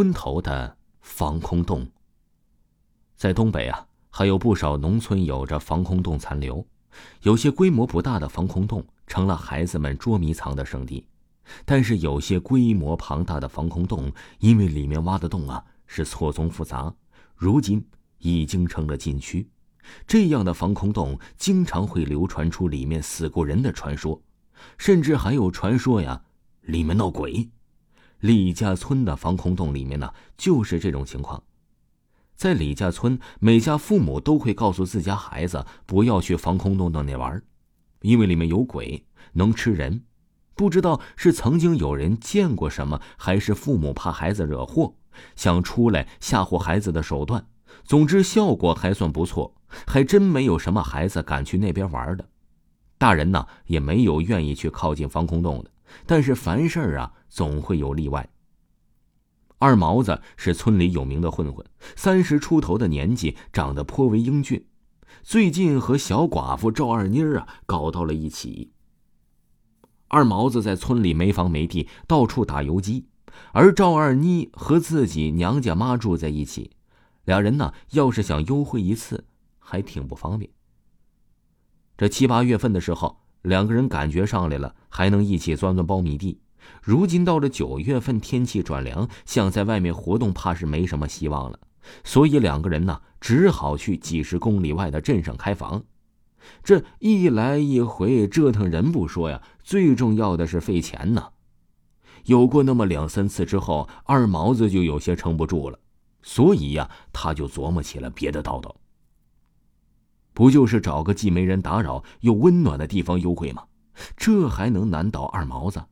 村头的防空洞。在东北啊，还有不少农村有着防空洞残留，有些规模不大的防空洞成了孩子们捉迷藏的圣地，但是有些规模庞大的防空洞，因为里面挖的洞啊是错综复杂，如今已经成了禁区。这样的防空洞经常会流传出里面死过人的传说，甚至还有传说呀，里面闹鬼。李家村的防空洞里面呢，就是这种情况。在李家村，每家父母都会告诉自家孩子不要去防空洞洞里玩，因为里面有鬼，能吃人。不知道是曾经有人见过什么，还是父母怕孩子惹祸，想出来吓唬孩子的手段。总之，效果还算不错，还真没有什么孩子敢去那边玩的。大人呢，也没有愿意去靠近防空洞的。但是凡事啊，总会有例外。二毛子是村里有名的混混，三十出头的年纪，长得颇为英俊。最近和小寡妇赵二妮啊搞到了一起。二毛子在村里没房没地，到处打游击，而赵二妮和自己娘家妈住在一起，两人呢要是想幽会一次，还挺不方便。这七八月份的时候。两个人感觉上来了，还能一起钻钻苞米地。如今到了九月份，天气转凉，想在外面活动，怕是没什么希望了。所以两个人呢，只好去几十公里外的镇上开房。这一来一回折腾人不说呀，最重要的是费钱呢。有过那么两三次之后，二毛子就有些撑不住了，所以呀，他就琢磨起了别的道道。不就是找个既没人打扰又温暖的地方幽会吗？这还能难倒二毛子？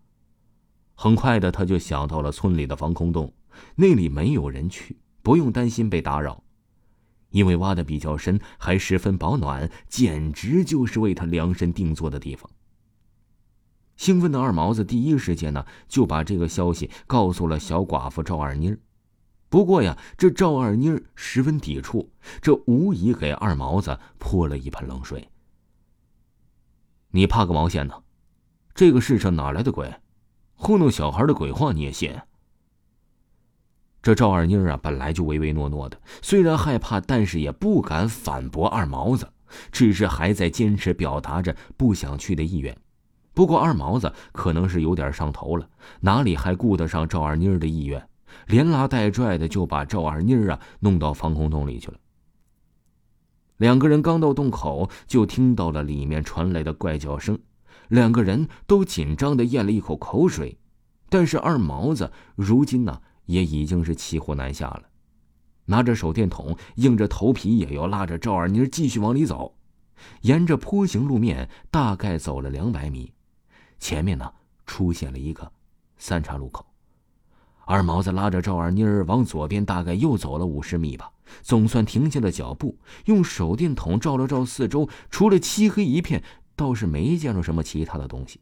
很快的，他就想到了村里的防空洞，那里没有人去，不用担心被打扰，因为挖的比较深，还十分保暖，简直就是为他量身定做的地方。兴奋的二毛子第一时间呢，就把这个消息告诉了小寡妇赵二妮儿。不过呀，这赵二妮儿十分抵触，这无疑给二毛子泼了一盆冷水。你怕个毛线呢？这个世上哪来的鬼？糊弄小孩的鬼话你也信？这赵二妮儿啊，本来就唯唯诺诺的，虽然害怕，但是也不敢反驳二毛子，只是还在坚持表达着不想去的意愿。不过二毛子可能是有点上头了，哪里还顾得上赵二妮儿的意愿？连拉带拽的就把赵二妮儿啊弄到防空洞里去了。两个人刚到洞口，就听到了里面传来的怪叫声，两个人都紧张的咽了一口口水。但是二毛子如今呢也已经是骑虎难下了，拿着手电筒，硬着头皮也要拉着赵二妮儿继续往里走。沿着坡形路面，大概走了两百米，前面呢出现了一个三岔路口。二毛子拉着赵二妮儿往左边，大概又走了五十米吧，总算停下了脚步，用手电筒照了照四周，除了漆黑一片，倒是没见着什么其他的东西。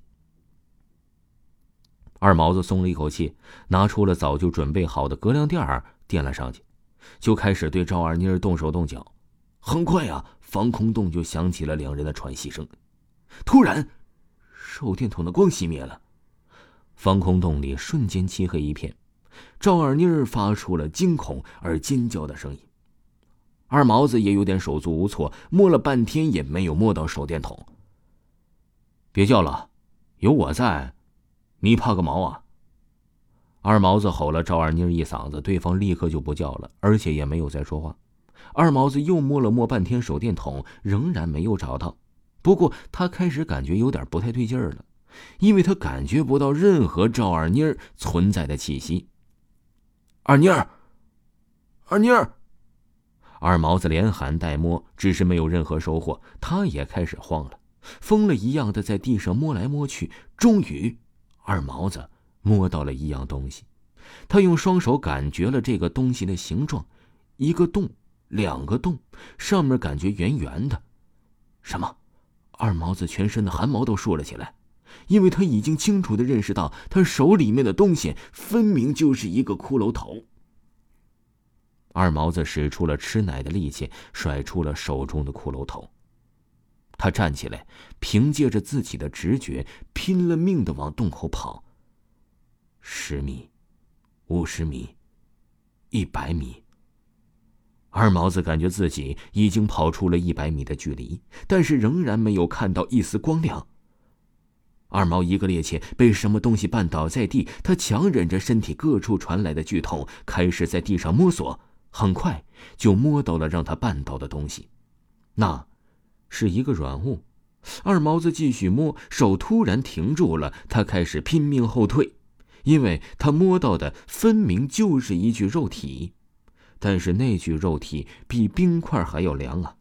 二毛子松了一口气，拿出了早就准备好的隔凉垫儿垫了上去，就开始对赵二妮儿动手动脚。很快啊，防空洞就响起了两人的喘息声。突然，手电筒的光熄灭了，防空洞里瞬间漆黑一片。赵二妮儿发出了惊恐而尖叫的声音，二毛子也有点手足无措，摸了半天也没有摸到手电筒。别叫了，有我在，你怕个毛啊！二毛子吼了赵二妮儿一嗓子，对方立刻就不叫了，而且也没有再说话。二毛子又摸了摸半天手电筒，仍然没有找到。不过他开始感觉有点不太对劲儿了，因为他感觉不到任何赵二妮儿存在的气息。二妮儿，二妮儿，二毛子连喊带摸，只是没有任何收获。他也开始慌了，疯了一样的在地上摸来摸去。终于，二毛子摸到了一样东西。他用双手感觉了这个东西的形状：一个洞，两个洞，上面感觉圆圆的。什么？二毛子全身的汗毛都竖了起来。因为他已经清楚的认识到，他手里面的东西分明就是一个骷髅头。二毛子使出了吃奶的力气，甩出了手中的骷髅头。他站起来，凭借着自己的直觉，拼了命的往洞口跑。十米，五十米，一百米。二毛子感觉自己已经跑出了一百米的距离，但是仍然没有看到一丝光亮。二毛一个趔趄，被什么东西绊倒在地，他强忍着身体各处传来的剧痛，开始在地上摸索。很快就摸到了让他绊倒的东西，那是一个软物。二毛子继续摸，手突然停住了，他开始拼命后退，因为他摸到的分明就是一具肉体，但是那具肉体比冰块还要凉啊！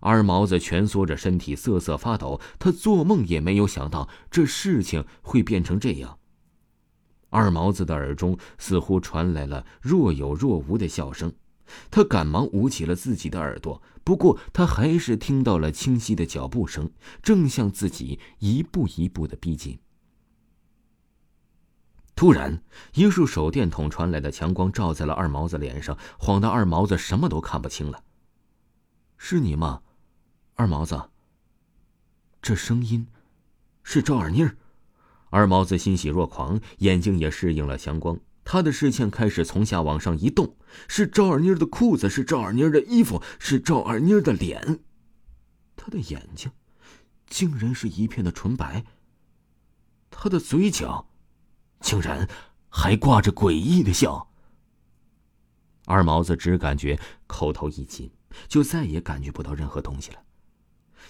二毛子蜷缩着身体瑟瑟发抖，他做梦也没有想到这事情会变成这样。二毛子的耳中似乎传来了若有若无的笑声，他赶忙捂起了自己的耳朵。不过，他还是听到了清晰的脚步声，正向自己一步一步的逼近。突然，一束手电筒传来的强光照在了二毛子脸上，晃得二毛子什么都看不清了。是你吗，二毛子？这声音，是赵二妮儿。二毛子欣喜若狂，眼睛也适应了强光。他的视线开始从下往上移动，是赵二妮的裤子，是赵二妮的衣服，是赵二妮的脸。他的眼睛，竟然是一片的纯白。他的嘴角，竟然还挂着诡异的笑。二毛子只感觉口头一紧，就再也感觉不到任何东西了。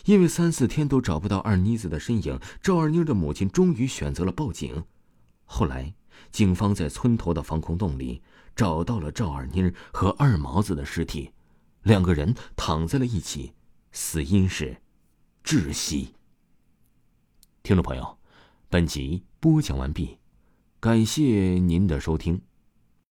因为三四天都找不到二妮子的身影，赵二妮的母亲终于选择了报警。后来，警方在村头的防空洞里找到了赵二妮和二毛子的尸体，两个人躺在了一起，死因是窒息。听众朋友，本集播讲完毕，感谢您的收听。